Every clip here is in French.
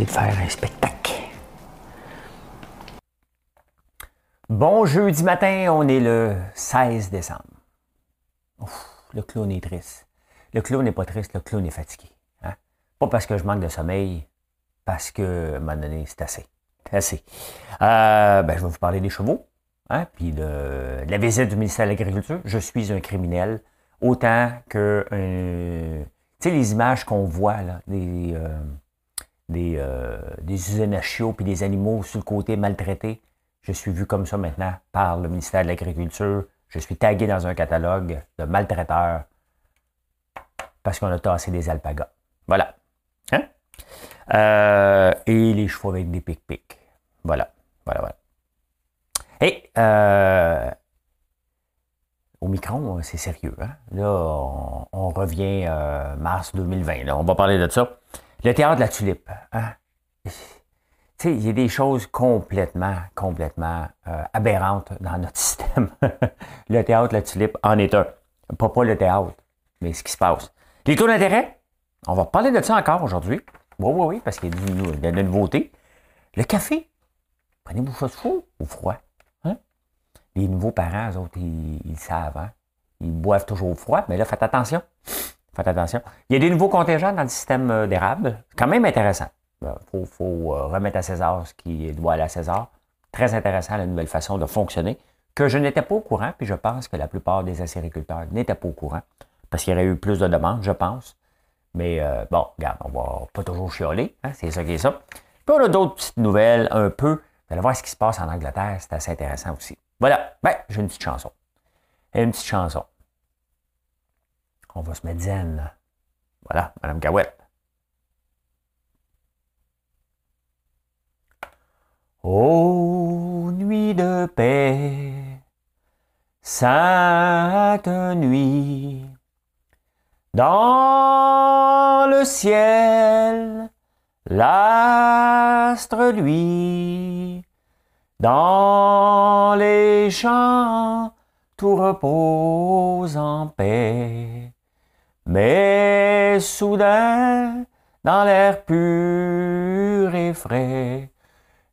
De faire un spectacle. Bon jeudi matin, on est le 16 décembre. le clown est triste. Le clown n'est pas triste, le clown est fatigué. Hein? Pas parce que je manque de sommeil, parce que, à un moment donné, c'est assez. Assez. Euh, ben, je vais vous parler des chevaux, hein? puis de, la visite du ministère de l'Agriculture. Je suis un criminel, autant que... tu sais, les images qu'on voit, là, des, euh, des, euh, des chiots puis des animaux sur le côté maltraités. Je suis vu comme ça maintenant par le ministère de l'Agriculture. Je suis tagué dans un catalogue de maltraiteurs parce qu'on a tassé des alpagas. Voilà. Hein? Euh, et les chevaux avec des pic-pics. Voilà. Voilà, voilà. Et euh, au c'est sérieux. Hein? Là, on, revient mars 2020. Là. On va parler de ça. Le théâtre de la tulipe. Hein? Tu sais, il y a des choses complètement, complètement euh, aberrantes dans notre système. le théâtre de la tulipe en est un. Pas, pas le théâtre, mais ce qui se passe. Les taux d'intérêt, on va parler de ça encore aujourd'hui. Oui, oui, oui, parce qu'il y a de la nouveauté. Le café, prenez-vous chaud ou froid? Hein? Les nouveaux parents, eux autres, ils, savent. Hein? Ils boivent toujours froid, mais là, faites attention. Faites attention. Il y a des nouveaux contingents dans le système euh, d'érable. Quand même intéressant. Il euh, faut, euh, remettre à César ce qui doit aller à César. Très intéressant la nouvelle façon de fonctionner, que je n'étais pas au courant, puis je pense que la plupart des acériculteurs n'étaient pas au courant, parce qu'il y aurait eu plus de demandes, je pense. Mais bon, regarde, on va pas toujours chialer, hein, c'est ça qui est ça. Puis on a d'autres petites nouvelles, un peu. Vous allez voir ce qui se passe en Angleterre, c'est assez intéressant aussi. Voilà, ben, j'ai une petite chanson. Une petite chanson. On va se mettre zen. Voilà, Madame Gawette. Ô nuit de paix, sainte nuit, dans le ciel, l'astre lui, dans les champs, tout repose en paix. Mais soudain, dans l'air pur et frais,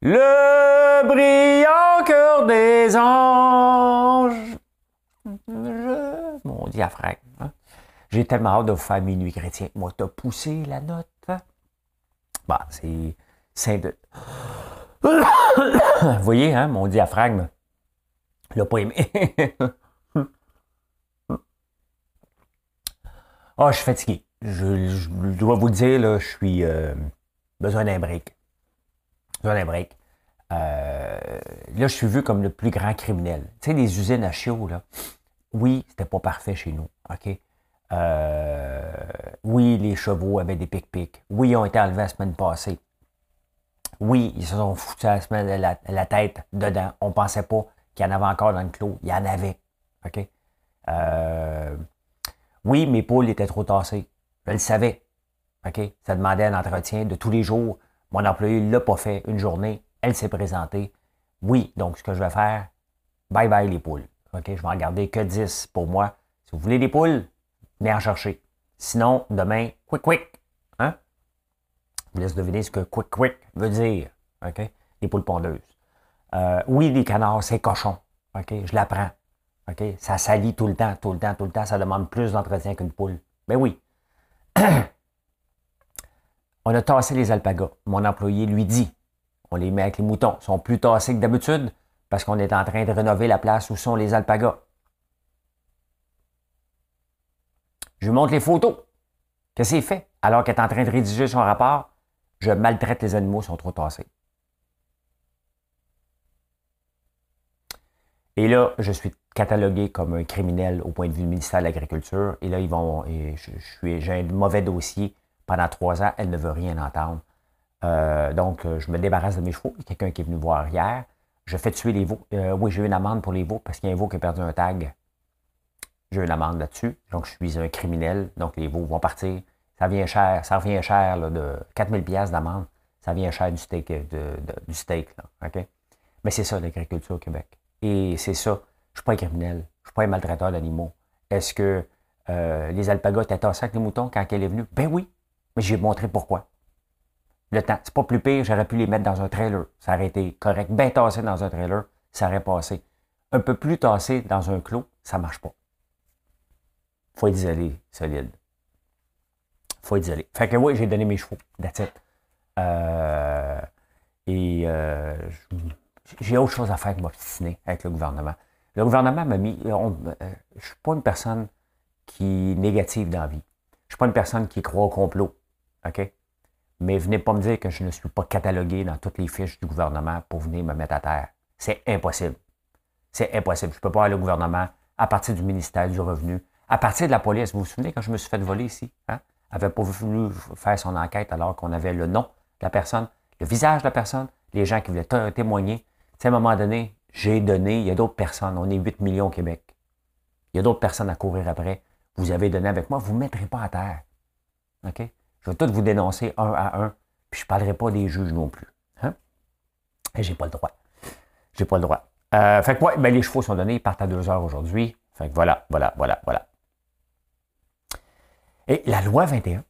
le brillant cœur des anges. mon diaphragme. J'ai tellement hâte de vous faire minuit chrétien. Moi, t'as poussé la note. Bah, c'est. C'est de. vous voyez, hein, mon diaphragme. L'a pas aimé. Ah, je suis fatigué. Je, dois vous le dire, là, je suis euh, besoin d'un break. Besoin d'un break. Euh, là, je suis vu comme le plus grand criminel. Tu sais, les usines à chiots, là. Oui, c'était pas parfait chez nous. OK? Euh, oui, les chevaux avaient des pic-pics. Oui, ils ont été enlevés la semaine passée. Oui, ils se sont foutus la, semaine, la, la tête dedans. On pensait pas qu'il y en avait encore dans le clos. Il y en avait. OK? Euh, oui, mes poules étaient trop tassées. Je le savais. OK? Ça demandait un entretien de tous les jours. Mon employé ne l'a pas fait une journée. Elle s'est présentée. Oui, donc ce que je vais faire, bye bye les poules. OK? Je vais en garder que 10 pour moi. Si vous voulez des poules, venez en chercher. Sinon, demain, quick quick. Hein? Je vous laisse deviner ce que quick quick veut dire. OK? Les poules pondeuses. Euh, oui, les canards, c'est cochon. Je l'apprends. Ça salit tout le temps, tout le temps, tout le temps. Ça demande plus d'entretien qu'une poule. Ben oui. on a tassé les alpagas. Mon employé lui dit, on les met avec les moutons. Ils sont plus tassés que d'habitude parce qu'on est en train de rénover la place où sont les alpagas. Je lui montre les photos. Qu'est-ce qu'il fait? Alors qu'elle est en train de rédiger son rapport, je maltraite les animaux, ils sont trop tassés. Et là, je suis catalogué comme un criminel au point de vue du ministère de l'Agriculture. Et là, ils vont. Et je, suis, j'ai un mauvais dossier pendant trois ans. Elle ne veut rien entendre. donc, je me débarrasse de mes chevaux. Il y a quelqu'un qui est venu voir hier. Je fais tuer les veaux. oui, j'ai eu une amende pour les veaux parce qu'il y a un veau qui a perdu un tag. J'ai eu une amende là-dessus. Donc, je suis un criminel. Donc, les veaux vont partir. Ça vient cher. Ça revient cher de 4000 pièces d'amende. Ça vient cher du steak. OK? Mais c'est ça, l'agriculture au Québec. Et c'est ça. Je ne suis pas un criminel. Je ne suis pas un maltraiteur d'animaux. Est-ce que euh, les alpagas étaient tassés avec les moutons quand elle est venue? Ben oui. Mais j'ai montré pourquoi. Le temps. C'est pas plus pire, j'aurais pu les mettre dans un trailer. Ça aurait été correct. Bien tassé dans un trailer, ça aurait passé. Un peu plus tassé dans un clos, ça ne marche pas. faut être isolé, solide. faut être isolé. Fait que oui, j'ai donné mes chevaux. That's. Euh, et euh, j'ai autre chose à faire que m'obstiner avec le gouvernement. Le gouvernement m'a mis. Euh, je ne suis pas une personne qui est négative dans la vie. Je ne suis pas une personne qui croit au complot. OK? Mais venez pas me dire que je ne suis pas catalogué dans toutes les fiches du gouvernement pour venir me mettre à terre. C'est impossible. C'est impossible. Je ne peux pas aller au gouvernement à partir du ministère du Revenu, à partir de la police. Vous vous souvenez quand je me suis fait voler ici? Hein? avait pas voulu faire son enquête alors qu'on avait le nom de la personne, le visage de la personne, les gens qui voulaient témoigner. À un moment donné, j'ai donné, il y a d'autres personnes. On est 8 millions au Québec. Il y a d'autres personnes à courir après. Vous avez donné avec moi, vous ne mettrez pas à terre. OK? Je vais tout vous dénoncer un à un, puis je ne parlerai pas des juges non plus. Hein? Et j'ai pas le droit. J'ai pas le droit. Euh, fait que, ouais, ben, les chevaux sont donnés, ils partent à deux heures aujourd'hui. Fait que voilà, voilà, voilà, voilà. Et la loi 21, hein?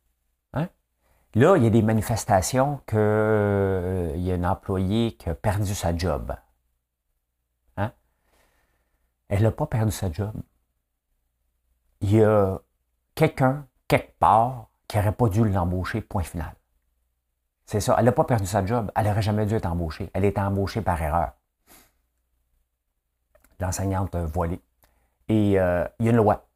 Là, il y a des manifestations qu'il euh, y a un employé qui a perdu sa job. Hein? Elle n'a pas perdu sa job. Il y a quelqu'un, quelque part, qui n'aurait pas dû l'embaucher, point final. C'est ça. Elle n'a pas perdu sa job. Elle n'aurait jamais dû être embauchée. Elle est embauchée par erreur. L'enseignante voilée. Et euh, il y a une loi.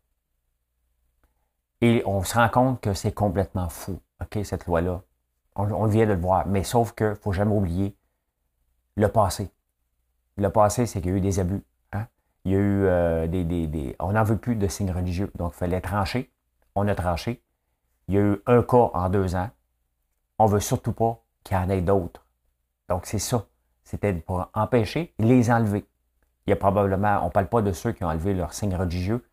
Et on se rend compte que c'est complètement fou, OK, cette loi-là. On, vient de le voir. Mais sauf qu'il ne faut jamais oublier le passé. Le passé, c'est qu'il y a eu des abus. Hein? Il y a eu euh, des, des, On n'en veut plus de signes religieux. Donc, il fallait trancher. On a tranché. Il y a eu un cas en deux ans. On ne veut surtout pas qu'il y en ait d'autres. Donc, c'est ça. C'était pour empêcher, les enlever. Il y a probablement, on ne parle pas de ceux qui ont enlevé leurs signes religieux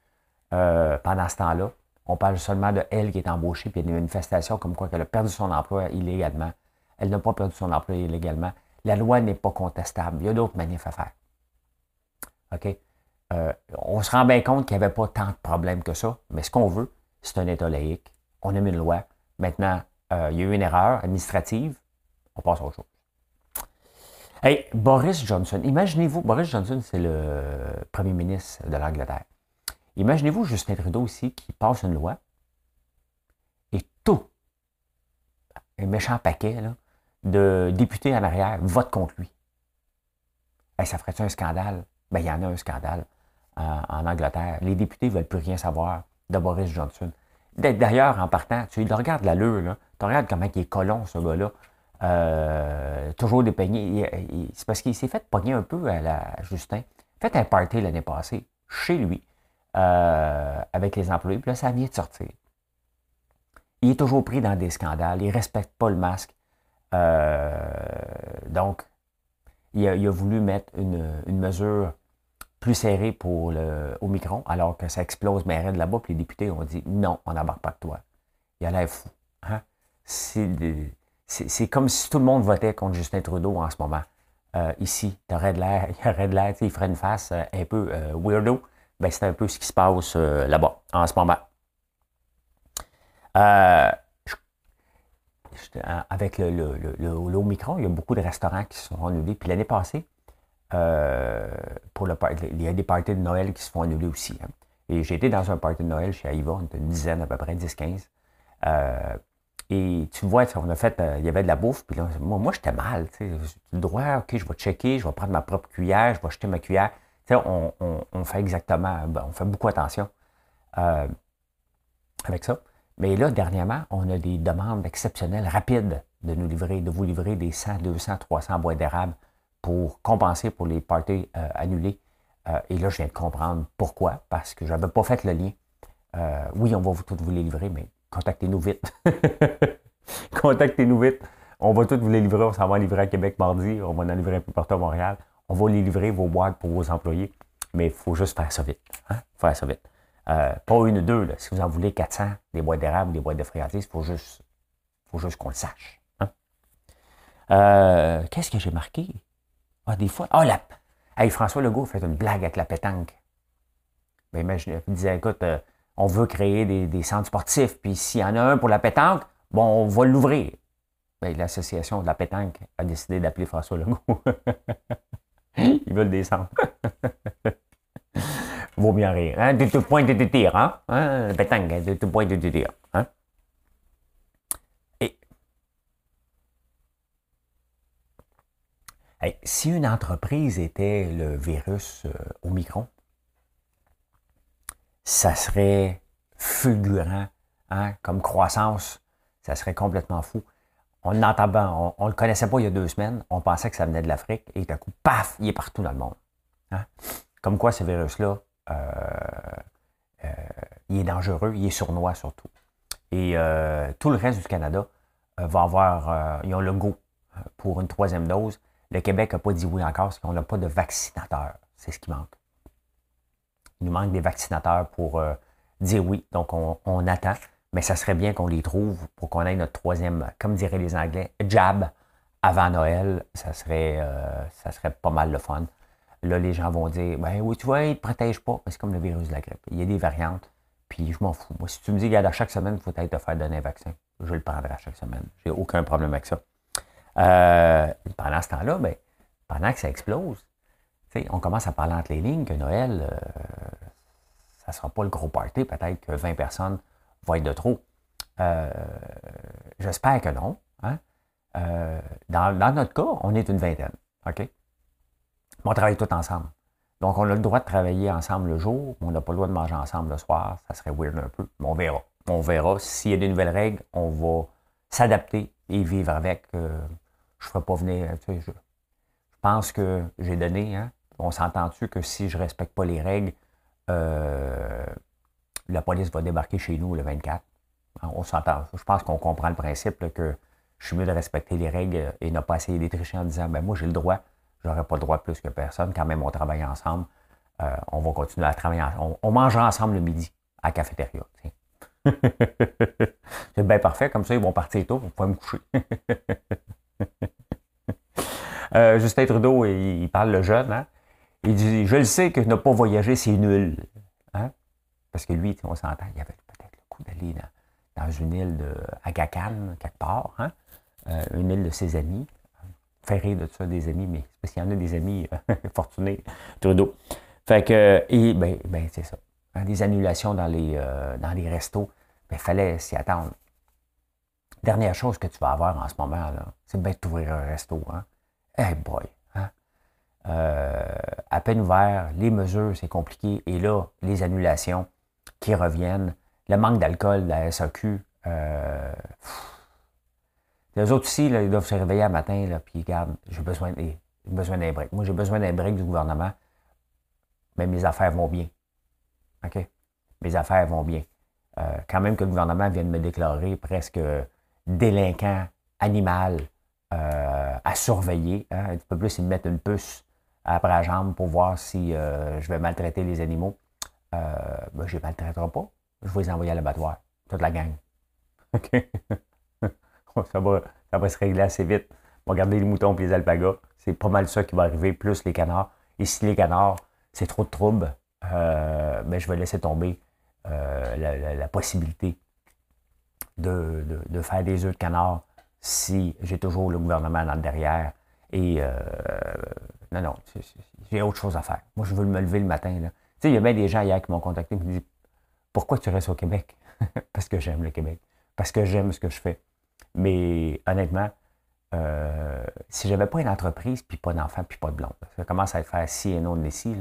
euh, pendant ce temps-là. On parle seulement de elle qui est embauchée, puis il y a des manifestations comme quoi qu'elle a perdu son emploi illégalement. Elle n'a pas perdu son emploi illégalement. La loi n'est pas contestable. Il y a d'autres manifs à faire. OK? Euh, on se rend bien compte qu'il n'y avait pas tant de problèmes que ça, mais ce qu'on veut, c'est un État laïque on a mis une loi. Maintenant, euh, il y a eu une erreur administrative, on passe à autre chose. Hey, Boris Johnson, imaginez-vous, Boris Johnson, c'est le premier ministre de l'Angleterre. Imaginez-vous Justin Trudeau aussi qui passe une loi et tout, un méchant paquet de députés en arrière vote contre lui. ça ferait un scandale? Ben, il y en a un scandale en, Angleterre. Les députés ne veulent plus rien savoir de Boris Johnson. D'ailleurs, en partant, tu le regardes l'allure, là. Tu regardes comment il est colon, ce gars-là. Euh, toujours dépeigné. C'est parce qu'il s'est fait pogner un peu à Justin. Fait un party l'année passée, chez lui, euh, avec les employés. Puis là, ça vient de sortir. Il est toujours pris dans des scandales. Il ne respecte pas le masque. Euh, donc, il a, voulu mettre une mesure plus serré pour le Omicron, alors que ça explose mais de là-bas, puis les députés ont dit non, on n'embarque pas de toi. Il a l'air fou. Hein? C'est comme si tout le monde votait contre Justin Trudeau en ce moment. Euh, ici, il aurait de l'air, il ferait une face euh, un peu weirdo. Ben, c'est un peu ce qui se passe là-bas en ce moment. avec le, le, le, il y a beaucoup de restaurants qui sont annulés. Puis l'année passée, euh, pour le il y a des parties de Noël qui se font annuler aussi. Hein. Et j'ai été dans un party de Noël chez Aïva, une dizaine à peu près, 10-15. Euh, et tu vois, on a fait, euh, il y avait de la bouffe, puis là, moi, moi j'étais mal, tu le droit, ok, je vais checker, je vais prendre ma propre cuillère, je vais acheter ma cuillère. On, fait exactement, ben, on fait beaucoup attention avec ça. Mais là, dernièrement, on a des demandes exceptionnelles, rapides, de nous livrer, de vous livrer des 100, 200, 300 boîtes d'érable pour compenser pour les parties euh, annulées. Euh, et là, je viens de comprendre pourquoi, parce que je n'avais pas fait le lien. Euh, oui, on va vous, vous les livrer, mais contactez-nous vite. contactez-nous vite. on va tous vous les livrer, on s'en va livrer à Québec mardi, on va en livrer un peu partout à Montréal. On va les livrer, vos boîtes pour vos employés. Mais il faut juste faire ça vite. Hein? Faire ça vite. Euh, pas une ou deux. Si vous en voulez 400, des boîtes d'érable, des boîtes de friandises, il faut juste, faut juste qu'on le sache. Hein? Euh, qu'est-ce que j'ai marqué? Ah, des fois. Ah, la. Hey, François Legault fait une blague avec la pétanque. Ben, imaginez, il disait, écoute, euh, on veut créer des, centres sportifs, puis s'il y en a un pour la pétanque, bon, on va l'ouvrir. Ben, L'association de la pétanque a décidé d'appeler François Legault. Ils veulent des centres. Vaut bien rire. Hein? De tout point de tir, hein? hein? Pétanque, de tout point de tir. Hein? Et. si une entreprise était le virus euh, Omicron, ça serait fulgurant, hein? comme croissance, ça serait complètement fou. On l'entend on, le connaissait pas il y a deux semaines, on pensait que ça venait de l'Afrique, et d'un coup, paf, il est partout dans le monde. Hein? Comme quoi ce virus-là, euh, euh, il est dangereux, il est sournois surtout. Et euh, tout le reste du Canada va avoir, ils ont le go pour une troisième dose. Le Québec n'a pas dit oui encore parce qu'on n'a pas de vaccinateurs. C'est ce qui manque. Il nous manque des vaccinateurs pour dire oui. Donc, on, attend. Mais ça serait bien qu'on les trouve pour qu'on ait notre troisième, comme diraient les Anglais, jab avant Noël. Ça serait, ça serait pas mal le fun. Là, les gens vont dire Ben oui, tu vois, il ne te protège pas. C'est comme le virus de la grippe. Il y a des variantes. Puis je m'en fous. Moi, si tu me dis, regarde, à chaque semaine, il faut être te faire donner un vaccin, je le prendrai à chaque semaine. J'ai aucun problème avec ça. Euh, pendant ce temps-là, ben, pendant que ça explose, on commence à parler entre les lignes que Noël, euh, ça ne sera pas le gros party. Peut-être que 20 personnes vont être de trop. Euh, j'espère que non. Hein. Dans, dans, notre cas, on est une vingtaine. OK? on travaille tout ensemble. Donc, on a le droit de travailler ensemble le jour, mais on n'a pas le droit de manger ensemble le soir. Ça serait weird un peu, mais on verra. On verra. S'il y a des nouvelles règles, on va s'adapter et vivre avec. Euh, je ne ferai pas venir. je, pense que j'ai donné. Hein, on s'entend-tu que si je ne respecte pas les règles, euh, la police va débarquer chez nous le 24. Hein, on s'entend. Je pense qu'on comprend le principe que je suis mieux de respecter les règles et ne pas essayer d'étricher en disant ben moi j'ai le droit J'aurais pas le droit plus que personne. Quand même, on travaille ensemble. Euh, on va continuer à travailler ensemble. On, mangera ensemble le midi à la cafétéria. c'est bien parfait. Comme ça, ils vont partir tôt. Vous pouvez me coucher. euh, Justin Trudeau, il, parle le jeune. Hein? Il dit Je le sais que ne pas voyager, c'est nul. Parce que lui, on s'entend, il avait peut-être le coup d'aller dans, une île de Agacan, quelque part. Hein? Euh, une île de ses amis faire rire de ça des amis, mais parce qu'il y en a des amis euh, fortunés, Trudeau. Fait que, et ben, ben c'est ça. Hein, des annulations dans les, euh, dans les restos, il ben, fallait s'y attendre. Dernière chose que tu vas avoir en ce moment, c'est bien d'ouvrir un resto. Hein? Hey boy! Hein? À peine ouvert, les mesures, c'est compliqué. Et là, les annulations qui reviennent, le manque d'alcool de la SAQ, euh, les autres aussi, ils doivent se réveiller un matin, là, puis regarde, j'ai besoin, besoin d'un break. Moi, j'ai besoin d'un break du gouvernement, mais mes affaires vont bien. OK? Mes affaires vont bien. Euh, quand même que le gouvernement vienne me déclarer presque délinquant animal euh, à surveiller. Hein? Un petit peu plus, ils me mettent une puce après la jambe pour voir si je vais maltraiter les animaux. Ben, je ne les maltraiterai pas. Je vais les envoyer à l'abattoir. Toute la gang. OK? ça, va, ça va se régler assez vite. On va garder les moutons et les alpagas. C'est pas mal ça qui va arriver, plus les canards. Et si les canards, c'est trop de troubles, euh, ben, je vais laisser tomber euh, la, possibilité de, faire des œufs de canard si j'ai toujours le gouvernement dans le derrière. Et euh, non, non, j'ai autre chose à faire. Moi, je veux me lever le matin. Tu sais, il y a bien des gens hier qui m'ont contacté et qui me disent Pourquoi tu restes au Québec? Parce que j'aime le Québec. Parce que j'aime ce que je fais. Mais honnêtement, euh, si je n'avais pas une entreprise, puis pas d'enfant, puis pas de blonde, ça commence à faire si et non de ici,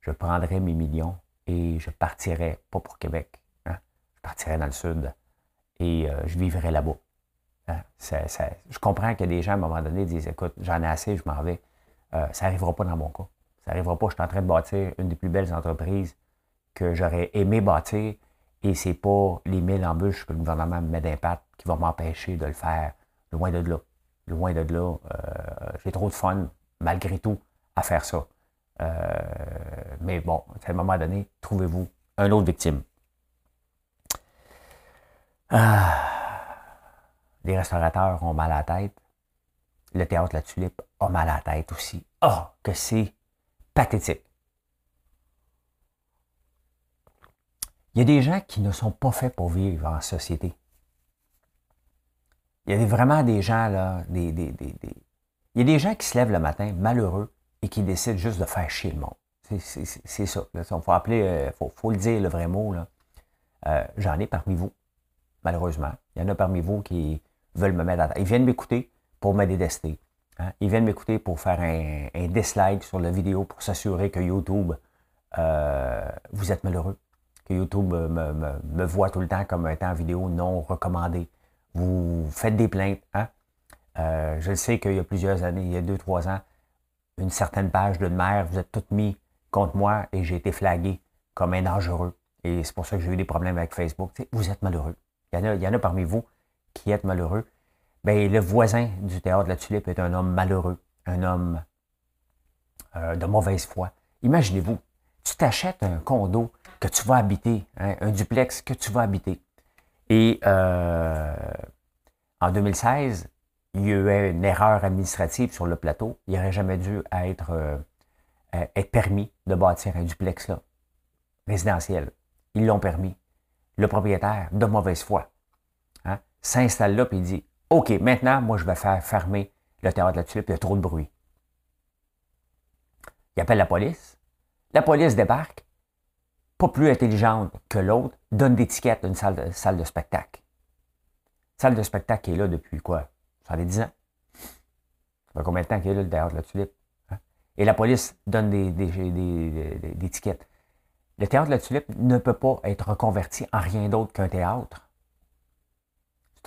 je prendrais mes millions et je partirais, pas pour Québec, hein, je partirais dans le sud et euh, je vivrais là-bas. Hein. je comprends que des gens, à un moment donné, disent Écoute, j'en ai assez, je m'en vais. Euh, ça n'arrivera pas dans mon cas. Ça n'arrivera pas. Je suis en train de bâtir une des plus belles entreprises que j'aurais aimé bâtir et c'est pas les mille embûches que le gouvernement me met d'impact qui va m'empêcher de le faire loin de là. loin de là. J'ai trop de fun, malgré tout, à faire ça. mais bon, à un moment donné, trouvez-vous un autre victime. Ah, les restaurateurs ont mal à la tête. Le théâtre La Tulipe a mal à la tête aussi. Oh, que c'est pathétique. Il y a des gens qui ne sont pas faits pour vivre en société. Il y a vraiment des gens, là, des, il y a des gens qui se lèvent le matin malheureux et qui décident juste de faire chier le monde. C'est ça. Il euh, faut, faut, le dire le vrai mot. Euh, J'en ai parmi vous malheureusement. Il y en a parmi vous qui veulent me mettre à Ils viennent m'écouter pour me détester. Hein? Ils viennent m'écouter pour faire un, dislike sur la vidéo pour s'assurer que YouTube, euh, vous êtes malheureux. Que YouTube me, voit tout le temps comme étant vidéo non recommandée. Vous faites des plaintes. Hein? Euh, je sais qu'il y a plusieurs années, il y a deux, trois ans, une certaine page de mère, vous êtes toutes mis contre moi et j'ai été flagué comme un dangereux. Et c'est pour ça que j'ai eu des problèmes avec Facebook. vous êtes malheureux il y, en a, parmi vous qui êtes malheureux, bien, le voisin du théâtre de la Tulipe est un homme malheureux, un homme euh, de mauvaise foi. Imaginez-vous, tu t'achètes un condo que tu vas habiter, hein, un duplex que tu vas habiter. Et euh, en 2016, il y a eu une erreur administrative sur le plateau. Il n'aurait jamais dû être, euh, être permis de bâtir un duplex là, résidentiel. Ils l'ont permis le propriétaire, de mauvaise foi, hein, s'installe là et dit OK, maintenant, moi, je vais faire fermer le théâtre de la tulipe, il y a trop de bruit. Il appelle la police. La police débarque, pas plus intelligente que l'autre, donne d'étiquette à une salle de, spectacle. Salle de spectacle qui est là depuis quoi? Ça fait 10 ans. Ça fait combien de temps qu'il est là, le théâtre de la tulipe? Hein? Et la police donne des, des étiquettes. Le théâtre de la Tulipe ne peut pas être reconverti en rien d'autre qu'un théâtre.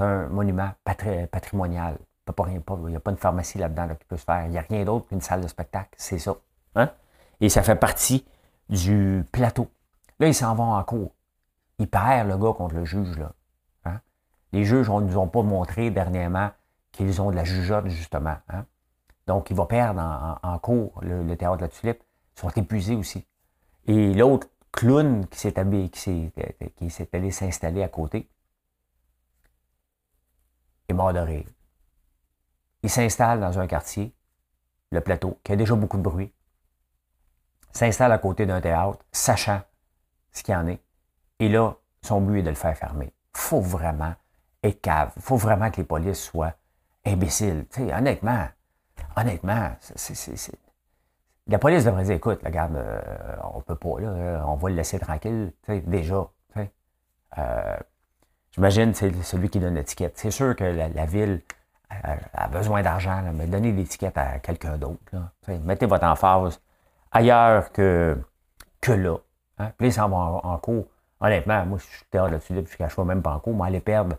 Un monument patrimonial. Il n'y a pas une pharmacie là-dedans qui peut se faire. Il n'y a rien d'autre qu'une salle de spectacle. C'est ça. Hein? Et ça fait partie du plateau. Là, ils s'en vont en cours. Il perd le gars contre le juge. Là. Hein? Les juges ne nous ont pas montré dernièrement qu'ils ont de la jugeote, justement. Hein? Donc, il va perdre en, cours le, le, théâtre de la Tulipe. Ils sont épuisés aussi. Et l'autre clown qui s'est qui s'est allé s'installer à côté est mort de. Il s'installe dans un quartier, le plateau, qui a déjà beaucoup de bruit, s'installe à côté d'un théâtre, sachant ce qu'il en est. Et là, son but est de le faire fermer. faut vraiment être cave. faut vraiment que les polices soient imbéciles. honnêtement, honnêtement, c'est la police devrait dire, écoute, regarde, euh, on peut pas, là, on va le laisser tranquille, déjà. Euh, J'imagine c'est celui qui donne l'étiquette. C'est sûr que la, ville a besoin d'argent, mais donnez l'étiquette à quelqu'un d'autre. Mettez votre emphase ailleurs que, que là. Hein? Puis là, en, en, cours. Honnêtement, moi, je suis théâtre là-dessus, je ne même pas en cours, mais aller perdre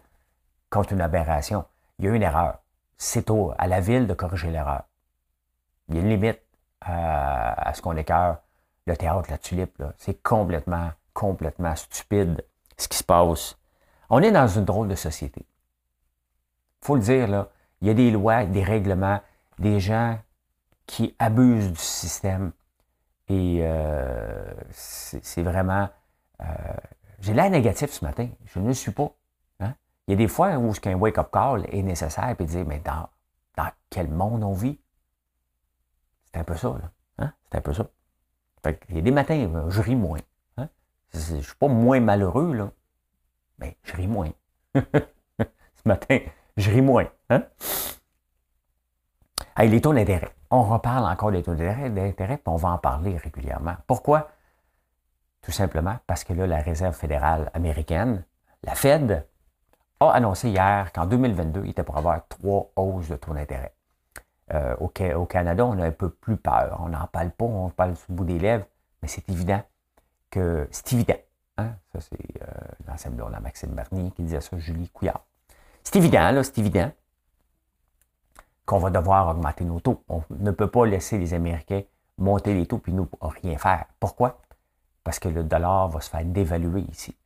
contre une aberration. Il y a une erreur. C'est à la ville de corriger l'erreur. Il y a une limite à, ce qu'on écœure le théâtre, la tulipe. C'est complètement, complètement stupide ce qui se passe. On est dans une drôle de société. faut le dire, là, il y a des lois, des règlements, des gens qui abusent du système. Et euh, c'est vraiment... Euh, j'ai l'air négatif ce matin. Je ne le suis pas. Hein. Il y a des fois où un wake-up call est nécessaire et dire, mais dans, dans quel monde on vit? C'est un peu ça, là. Hein? C'est un peu ça. il y a des matins, je ris moins. Hein? Je ne suis pas moins malheureux, là. Mais je ris moins. Ce matin, je ris moins. Hein? les taux d'intérêt. On reparle encore des taux d'intérêt, puis on va en parler régulièrement. Pourquoi? Tout simplement parce que là, la Réserve fédérale américaine, la Fed, a annoncé hier qu'en 2022, il était pour avoir trois hausses de taux d'intérêt. Euh, au, Canada, on a un peu plus peur. On n'en parle pas, on parle sous le bout des lèvres, mais c'est évident que c'est évident. Hein? Ça, c'est euh, l'ancienne blonde Maxime Bernier qui disait ça, Julie Couillard. C'est évident, là, c'est évident qu'on va devoir augmenter nos taux. On ne peut pas laisser les Américains monter les taux puis nous rien faire. Pourquoi? Parce que le dollar va se faire dévaluer ici.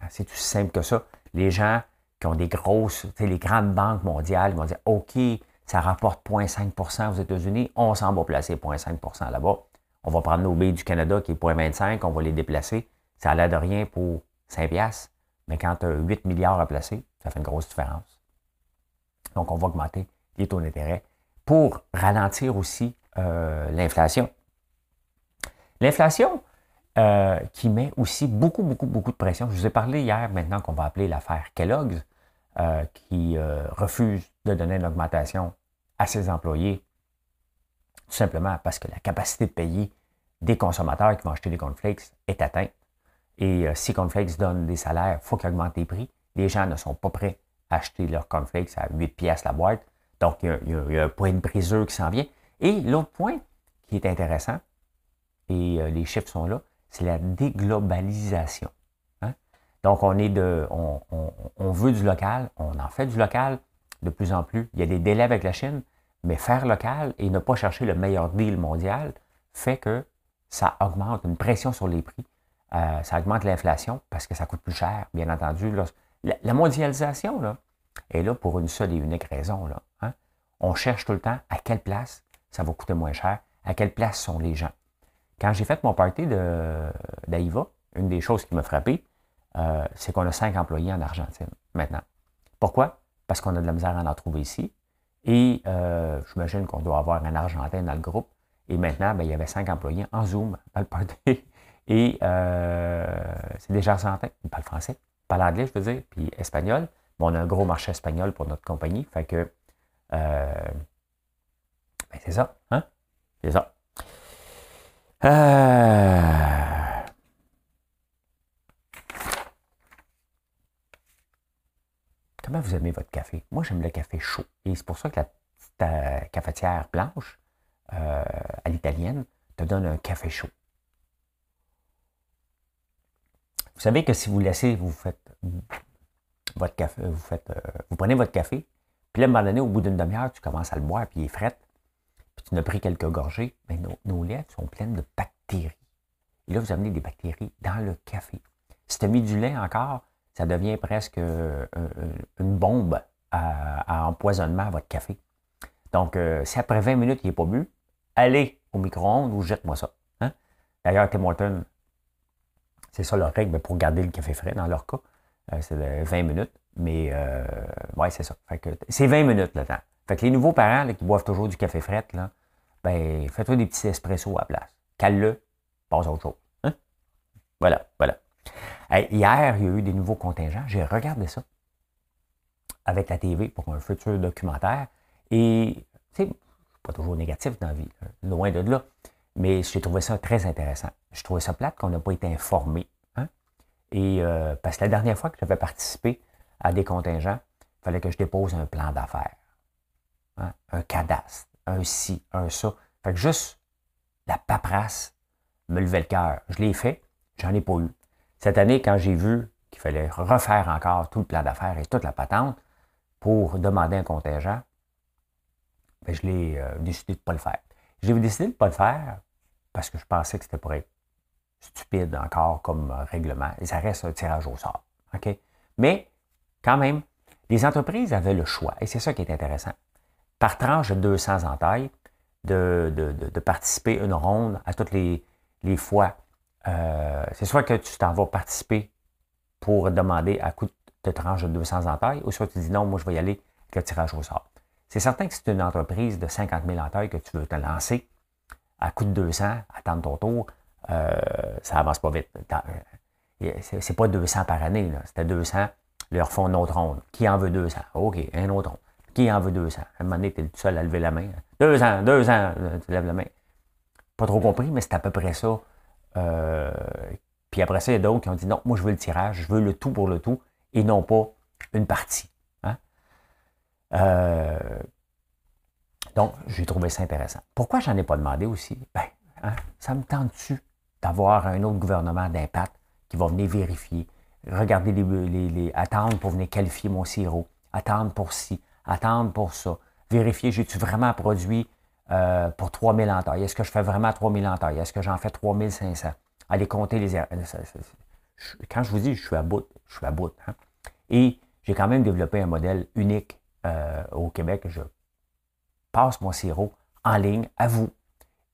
Hein, c'est tout simple que ça. Les gens qui ont des grosses, les grandes banques mondiales vont dire OK, ça rapporte 0,5% aux États-Unis, on s'en va placer 0,5% là-bas. On va prendre nos billes du Canada qui est 0,25, on va les déplacer. Ça a l'air de rien pour 5 piastres, mais quand tu as 8 milliards à placer, ça fait une grosse différence. Donc, on va augmenter les taux d'intérêt pour ralentir aussi euh, l'inflation. L'inflation euh, qui met aussi beaucoup, beaucoup, beaucoup de pression. Je vous ai parlé hier maintenant qu'on va appeler l'affaire Kellogg's, euh, qui refuse de donner une augmentation à ses employés, tout simplement parce que la capacité de payer des consommateurs qui vont acheter des cornflakes est atteinte. Et si Cornflakes donne des salaires, il faut qu'ils augmentent les prix. Les gens ne sont pas prêts à acheter leurs cornflakes à 8 pièces la boîte. Donc, il y, a, un point de briseur qui s'en vient. Et l'autre point qui est intéressant, et euh, les chiffres sont là, c'est la déglobalisation. Hein. Donc, on est de, on, veut du local, on en fait du local de plus en plus. Il y a des délais avec la Chine, mais faire local et ne pas chercher le meilleur deal mondial fait que ça augmente une pression sur les prix. Euh, ça augmente l'inflation parce que ça coûte plus cher, bien entendu. La, mondialisation là, est là pour une seule et unique raison. Là, hein. On cherche tout le temps à quelle place ça va coûter moins cher, à quelle place sont les gens. Quand j'ai fait mon party d'Aïva, une des choses qui m'a frappé, euh, c'est qu'on a cinq employés en Argentine maintenant. Pourquoi? Parce qu'on a de la misère à en trouver ici. Et euh, j'imagine qu'on doit avoir un Argentin dans le groupe. Et maintenant, ben, il y avait cinq employés en Zoom dans le party. Et euh, c'est des Argentins. Ils parlent français, ils parlent anglais, je veux dire, puis espagnol. on a un gros marché espagnol pour notre compagnie. Fait que ben, c'est ça, hein? C'est ça. Euh, comment vous aimez votre café? Moi, j'aime le café chaud. Et c'est pour ça que la petite euh, cafetière blanche euh, à l'italienne te donne un café chaud. Vous savez que si vous laissez, vous faites votre café, vous faites, vous prenez votre café, puis là, à un moment donné, au bout d'une demi-heure, tu commences à le boire, puis il est frais puis tu as pris quelques gorgées, mais nos, nos lèvres sont pleines de bactéries. Et là, vous amenez des bactéries dans le café. Si tu as mis du lait encore, ça devient presque euh, une bombe à, empoisonnement à votre café. Donc, euh, si après 20 minutes, il n'est pas bu, allez au micro-ondes ou jette-moi ça. Hein? D'ailleurs, Tim Horton, c'est ça leur règle pour garder le café frais dans leur cas. Euh, c'est 20 minutes. Mais, ouais, c'est ça. c'est 20 minutes le temps. Fait que les nouveaux parents qui boivent toujours du café frais, là, ben, fais-toi des petits espressos à la place. Cale-le, passe à autre chose. Hein? Voilà, voilà. hier, il y a eu des nouveaux contingents. J'ai regardé ça avec la TV pour un futur documentaire. Et, tu sais, pas toujours négatif dans la vie, loin de là. Mais j'ai trouvé ça très intéressant. Je trouvais ça plate qu'on n'a pas été informé. Hein? Et euh, parce que la dernière fois que j'avais participé à des contingents, il fallait que je dépose un plan d'affaires. Hein, un cadastre, un ci, un ça. Fait que juste la paperasse me levait le cœur. Je l'ai fait, j'en ai pas eu. Cette année, quand j'ai vu qu'il fallait refaire encore tout le plan d'affaires et toute la patente pour demander un contingent, ben, je l'ai euh, décidé de ne pas le faire. J'ai décidé de ne pas le faire parce que je pensais que c'était pour être stupide encore comme règlement. Et ça reste un tirage au sort. Mais, quand même, les entreprises avaient le choix. Et c'est ça qui est intéressant par tranche de 200 entailles, de, de, de, participer une ronde à toutes les, les fois. Euh, c'est soit que tu t'en vas participer pour demander à coup de tranche de 200 entailles, ou soit tu dis non, moi je vais y aller avec le tirage au sort. C'est certain que si c'est une entreprise de 50 000 entailles que tu veux te lancer à coup de 200, attendre ton tour, euh, ça avance pas vite. Euh, c'est pas 200 par année, c'était 200, leur font une autre. Qui en veut 200? OK, un autre. Qui en veut 200? À un moment donné, tu es le seul à lever la main. Deux ans, deux ans, tu lèves la main. Pas trop compris, mais c'est à peu près ça. Euh, puis après ça, il y a d'autres qui ont dit non, moi je veux le tirage, je veux le tout pour le tout et non pas une partie. Hein? Donc, j'ai trouvé ça intéressant. Pourquoi j'en ai pas demandé aussi? Ben, hein, ça me tente-tu? D'avoir un autre gouvernement d'impact qui va venir vérifier, regarder les, les, attendre pour venir qualifier mon sirop, attendre pour ci, attendre pour ça, vérifier, j'ai-tu vraiment produit euh, pour 3000 entailles? Est-ce que je fais vraiment 3000 entailles? Est-ce que j'en fais 3500? Aller compter les erreurs. Quand je vous dis, je suis à bout, je suis à bout. Hein. Et j'ai quand même développé un modèle unique euh, au Québec. Je passe mon sirop en ligne à vous.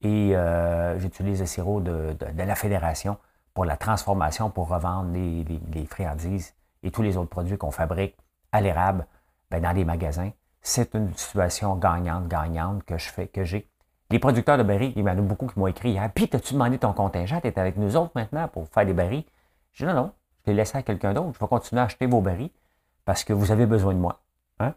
Et euh, j'utilise le sirop de, la Fédération pour la transformation, pour revendre les, friandises et tous les autres produits qu'on fabrique à l'érable ben, dans les magasins. C'est une situation gagnante-gagnante que je fais, que j'ai. Les producteurs de barils, il y en a beaucoup qui m'ont écrit ah, Puis, as-tu demandé ton contingent? Tu es avec nous autres maintenant pour faire des barils Je dis Non, non, je l'ai laissé à quelqu'un d'autre. Je vais continuer à acheter vos barils parce que vous avez besoin de moi. Hein?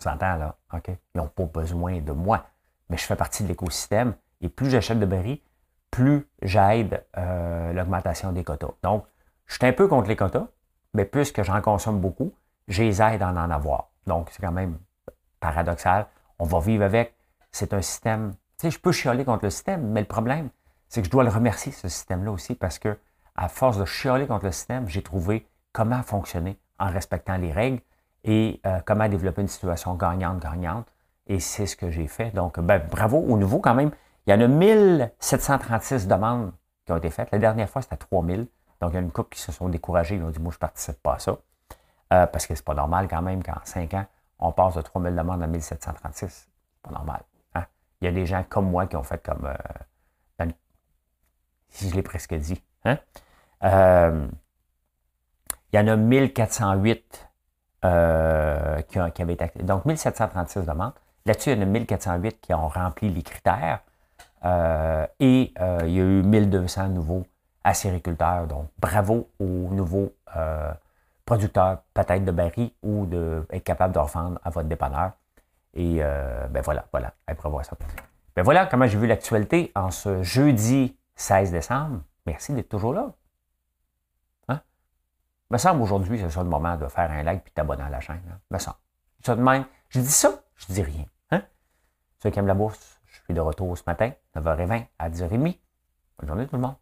On s'entend là, OK? Ils n'ont pas besoin de moi mais je fais partie de l'écosystème. Et plus j'achète de berry, plus j'aide euh, l'augmentation des quotas. Donc, je suis un peu contre les quotas, mais puisque j'en consomme beaucoup, je les aide à en avoir. Donc, c'est quand même paradoxal. On va vivre avec. C'est un système. Tu sais, je peux chialer contre le système, mais le problème, c'est que je dois le remercier, ce système-là aussi, parce que à force de chialer contre le système, j'ai trouvé comment fonctionner en respectant les règles et euh, comment développer une situation gagnante-gagnante et c'est ce que j'ai fait. Donc, ben, bravo au nouveau quand même. Il y en a 1736 demandes qui ont été faites. La dernière fois, c'était 3000. Donc, il y a une couple qui se sont découragés. Ils ont dit, moi, je ne participe pas à ça. Euh, parce que c'est pas normal quand même qu'en 5 ans, on passe de 3000 demandes à 1736. C'est pas normal. Hein? Il y a des gens comme moi qui ont fait comme... Euh, si je l'ai presque dit. Hein? Euh, il y en a 1408 qui, ont, qui avaient été... Donc, 1736 demandes. Là-dessus, il y en a 1408 qui ont rempli les critères. Euh, et euh, il y a eu 1200 nouveaux acériculteurs. Donc, bravo aux nouveaux euh, producteurs, peut-être de barils ou d'être capable de revendre à votre dépanneur. Et ben voilà, voilà, après voir ça. Ben voilà comment j'ai vu l'actualité en ce jeudi 16 décembre. Merci d'être toujours là. Hein? Me semble aujourd'hui, c'est ça le moment de faire un like et t'abonner à la chaîne. Hein? Me semble. Ça de même. Je dis ça, je dis rien. Hein? Ceux qui aiment la bourse, je suis de retour ce matin, 9h20 à 10h30. Bonne journée tout le monde.